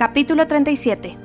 Capítulo 37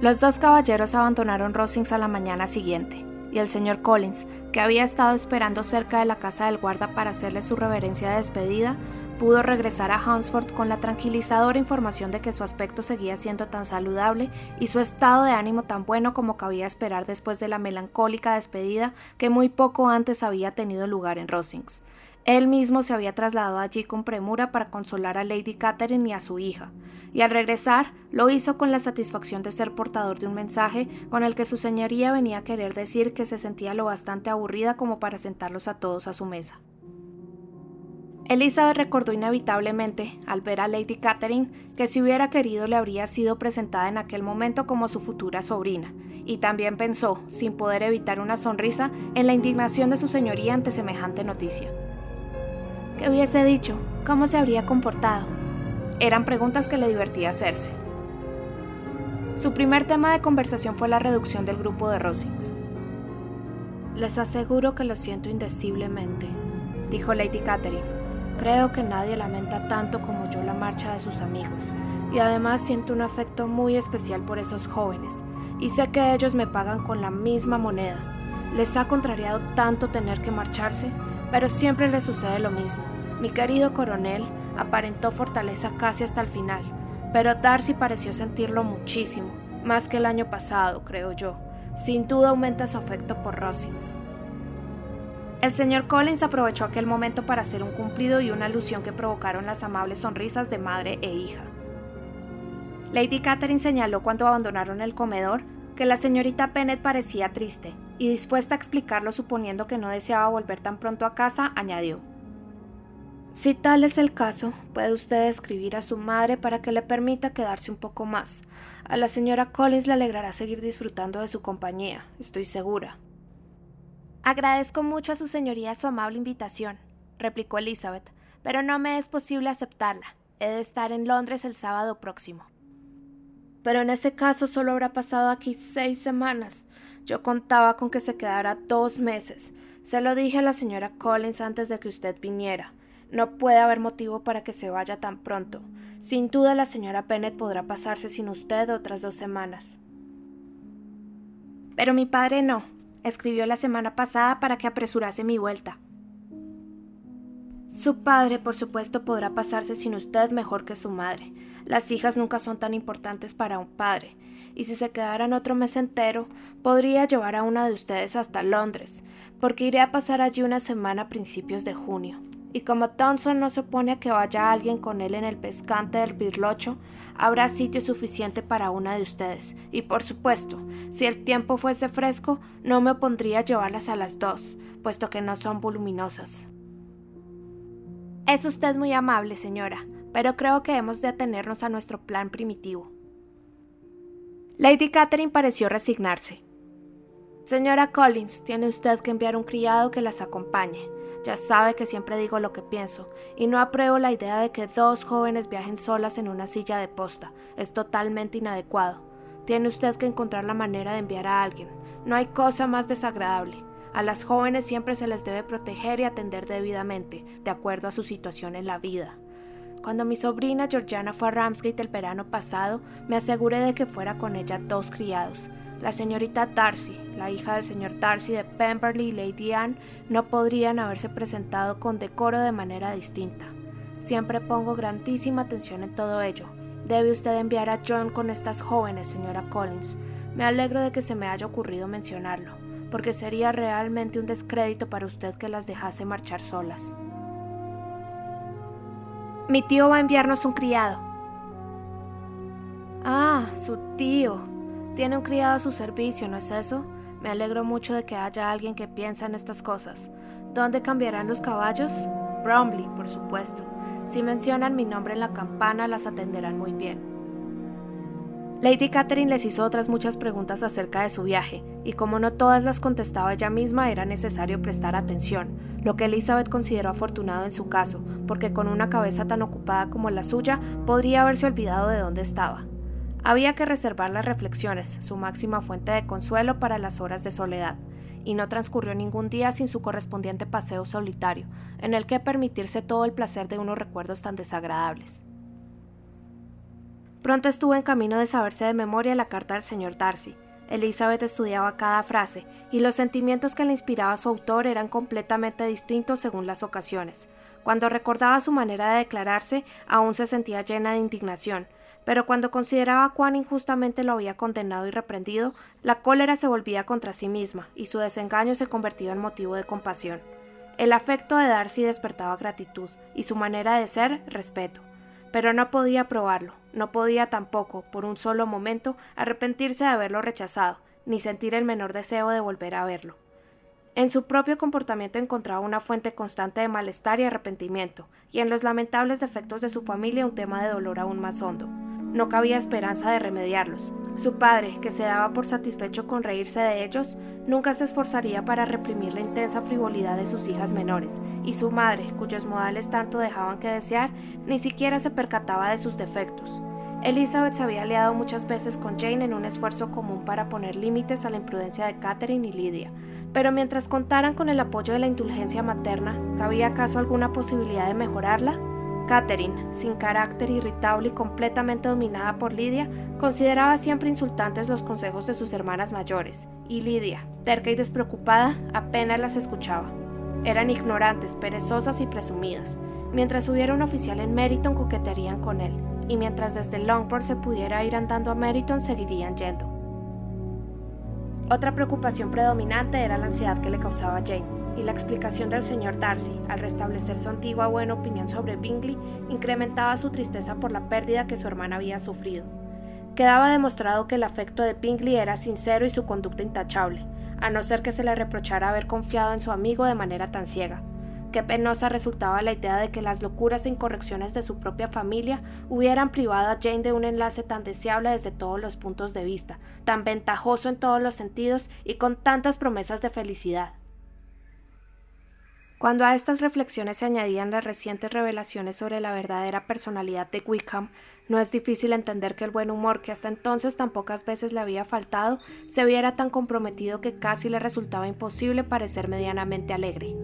Los dos caballeros abandonaron Rosings a la mañana siguiente, y el señor Collins, que había estado esperando cerca de la casa del guarda para hacerle su reverencia de despedida, pudo regresar a Hunsford con la tranquilizadora información de que su aspecto seguía siendo tan saludable y su estado de ánimo tan bueno como cabía esperar después de la melancólica despedida que muy poco antes había tenido lugar en Rosings. Él mismo se había trasladado allí con premura para consolar a Lady Catherine y a su hija, y al regresar lo hizo con la satisfacción de ser portador de un mensaje con el que su señoría venía a querer decir que se sentía lo bastante aburrida como para sentarlos a todos a su mesa. Elizabeth recordó inevitablemente, al ver a Lady Catherine, que si hubiera querido le habría sido presentada en aquel momento como su futura sobrina, y también pensó, sin poder evitar una sonrisa, en la indignación de su señoría ante semejante noticia. ¿Qué hubiese dicho? ¿Cómo se habría comportado? Eran preguntas que le divertía hacerse. Su primer tema de conversación fue la reducción del grupo de Rosings. Les aseguro que lo siento indeciblemente, dijo Lady Catherine. Creo que nadie lamenta tanto como yo la marcha de sus amigos, y además siento un afecto muy especial por esos jóvenes, y sé que ellos me pagan con la misma moneda. Les ha contrariado tanto tener que marcharse pero siempre le sucede lo mismo. Mi querido coronel aparentó fortaleza casi hasta el final, pero Darcy pareció sentirlo muchísimo, más que el año pasado, creo yo. Sin duda aumenta su afecto por Rosings. El señor Collins aprovechó aquel momento para hacer un cumplido y una alusión que provocaron las amables sonrisas de madre e hija. Lady Catherine señaló cuando abandonaron el comedor que la señorita Bennet parecía triste, y dispuesta a explicarlo suponiendo que no deseaba volver tan pronto a casa, añadió Si tal es el caso, puede usted escribir a su madre para que le permita quedarse un poco más. A la señora Collins le alegrará seguir disfrutando de su compañía, estoy segura. Agradezco mucho a su señoría su amable invitación, replicó Elizabeth, pero no me es posible aceptarla. He de estar en Londres el sábado próximo. Pero en ese caso solo habrá pasado aquí seis semanas. Yo contaba con que se quedara dos meses. Se lo dije a la señora Collins antes de que usted viniera. No puede haber motivo para que se vaya tan pronto. Sin duda la señora Bennet podrá pasarse sin usted otras dos semanas. Pero mi padre no. Escribió la semana pasada para que apresurase mi vuelta. Su padre, por supuesto, podrá pasarse sin usted mejor que su madre. Las hijas nunca son tan importantes para un padre y si se quedaran otro mes entero, podría llevar a una de ustedes hasta Londres, porque iré a pasar allí una semana a principios de junio. Y como Thompson no se opone a que vaya alguien con él en el pescante del Birlocho, habrá sitio suficiente para una de ustedes. Y por supuesto, si el tiempo fuese fresco, no me opondría a llevarlas a las dos, puesto que no son voluminosas. Es usted muy amable, señora, pero creo que hemos de atenernos a nuestro plan primitivo. Lady Catherine pareció resignarse. Señora Collins, tiene usted que enviar un criado que las acompañe. Ya sabe que siempre digo lo que pienso, y no apruebo la idea de que dos jóvenes viajen solas en una silla de posta. Es totalmente inadecuado. Tiene usted que encontrar la manera de enviar a alguien. No hay cosa más desagradable. A las jóvenes siempre se les debe proteger y atender debidamente, de acuerdo a su situación en la vida. Cuando mi sobrina Georgiana fue a Ramsgate el verano pasado, me aseguré de que fuera con ella dos criados. La señorita Darcy, la hija del señor Darcy de Pemberley y Lady Anne, no podrían haberse presentado con decoro de manera distinta. Siempre pongo grandísima atención en todo ello. Debe usted enviar a John con estas jóvenes, señora Collins. Me alegro de que se me haya ocurrido mencionarlo, porque sería realmente un descrédito para usted que las dejase marchar solas. Mi tío va a enviarnos un criado. Ah, su tío. Tiene un criado a su servicio, ¿no es eso? Me alegro mucho de que haya alguien que piensa en estas cosas. ¿Dónde cambiarán los caballos? Bromley, por supuesto. Si mencionan mi nombre en la campana, las atenderán muy bien. Lady Catherine les hizo otras muchas preguntas acerca de su viaje, y como no todas las contestaba ella misma, era necesario prestar atención, lo que Elizabeth consideró afortunado en su caso, porque con una cabeza tan ocupada como la suya, podría haberse olvidado de dónde estaba. Había que reservar las reflexiones, su máxima fuente de consuelo para las horas de soledad, y no transcurrió ningún día sin su correspondiente paseo solitario, en el que permitirse todo el placer de unos recuerdos tan desagradables. Pronto estuvo en camino de saberse de memoria la carta del señor Darcy. Elizabeth estudiaba cada frase, y los sentimientos que le inspiraba su autor eran completamente distintos según las ocasiones. Cuando recordaba su manera de declararse, aún se sentía llena de indignación, pero cuando consideraba cuán injustamente lo había condenado y reprendido, la cólera se volvía contra sí misma, y su desengaño se convertía en motivo de compasión. El afecto de Darcy despertaba gratitud, y su manera de ser, respeto pero no podía probarlo, no podía tampoco, por un solo momento, arrepentirse de haberlo rechazado, ni sentir el menor deseo de volver a verlo. En su propio comportamiento encontraba una fuente constante de malestar y arrepentimiento, y en los lamentables defectos de su familia un tema de dolor aún más hondo. No cabía esperanza de remediarlos. Su padre, que se daba por satisfecho con reírse de ellos, nunca se esforzaría para reprimir la intensa frivolidad de sus hijas menores, y su madre, cuyos modales tanto dejaban que desear, ni siquiera se percataba de sus defectos. Elizabeth se había aliado muchas veces con Jane en un esfuerzo común para poner límites a la imprudencia de Catherine y Lydia, pero mientras contaran con el apoyo de la indulgencia materna, ¿cabía acaso alguna posibilidad de mejorarla? Catherine, sin carácter irritable y completamente dominada por Lidia, consideraba siempre insultantes los consejos de sus hermanas mayores, y Lidia, terca y despreocupada, apenas las escuchaba. Eran ignorantes, perezosas y presumidas. Mientras hubiera un oficial en Meriton coquetearían con él, y mientras desde Longport se pudiera ir andando a Meriton seguirían yendo. Otra preocupación predominante era la ansiedad que le causaba Jane y la explicación del señor Darcy, al restablecer su antigua buena opinión sobre Bingley, incrementaba su tristeza por la pérdida que su hermana había sufrido. Quedaba demostrado que el afecto de Bingley era sincero y su conducta intachable, a no ser que se le reprochara haber confiado en su amigo de manera tan ciega. Qué penosa resultaba la idea de que las locuras e incorrecciones de su propia familia hubieran privado a Jane de un enlace tan deseable desde todos los puntos de vista, tan ventajoso en todos los sentidos y con tantas promesas de felicidad. Cuando a estas reflexiones se añadían las recientes revelaciones sobre la verdadera personalidad de Wickham, no es difícil entender que el buen humor que hasta entonces tan pocas veces le había faltado se viera tan comprometido que casi le resultaba imposible parecer medianamente alegre.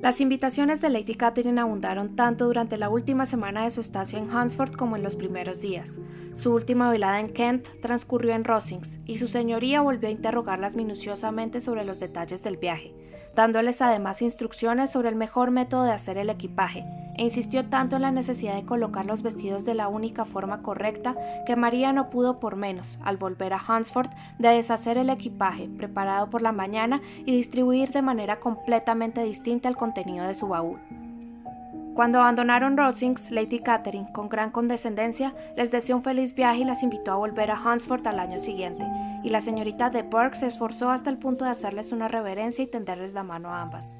Las invitaciones de Lady Catherine abundaron tanto durante la última semana de su estancia en Hunsford como en los primeros días. Su última velada en Kent transcurrió en Rosings, y su señoría volvió a interrogarlas minuciosamente sobre los detalles del viaje, dándoles además instrucciones sobre el mejor método de hacer el equipaje, e insistió tanto en la necesidad de colocar los vestidos de la única forma correcta que María no pudo por menos, al volver a Hunsford, de deshacer el equipaje preparado por la mañana y distribuir de manera completamente distinta el contenido de su baúl. Cuando abandonaron Rosings, Lady Catherine, con gran condescendencia, les deseó un feliz viaje y las invitó a volver a Hunsford al año siguiente, y la señorita de Burke se esforzó hasta el punto de hacerles una reverencia y tenderles la mano a ambas.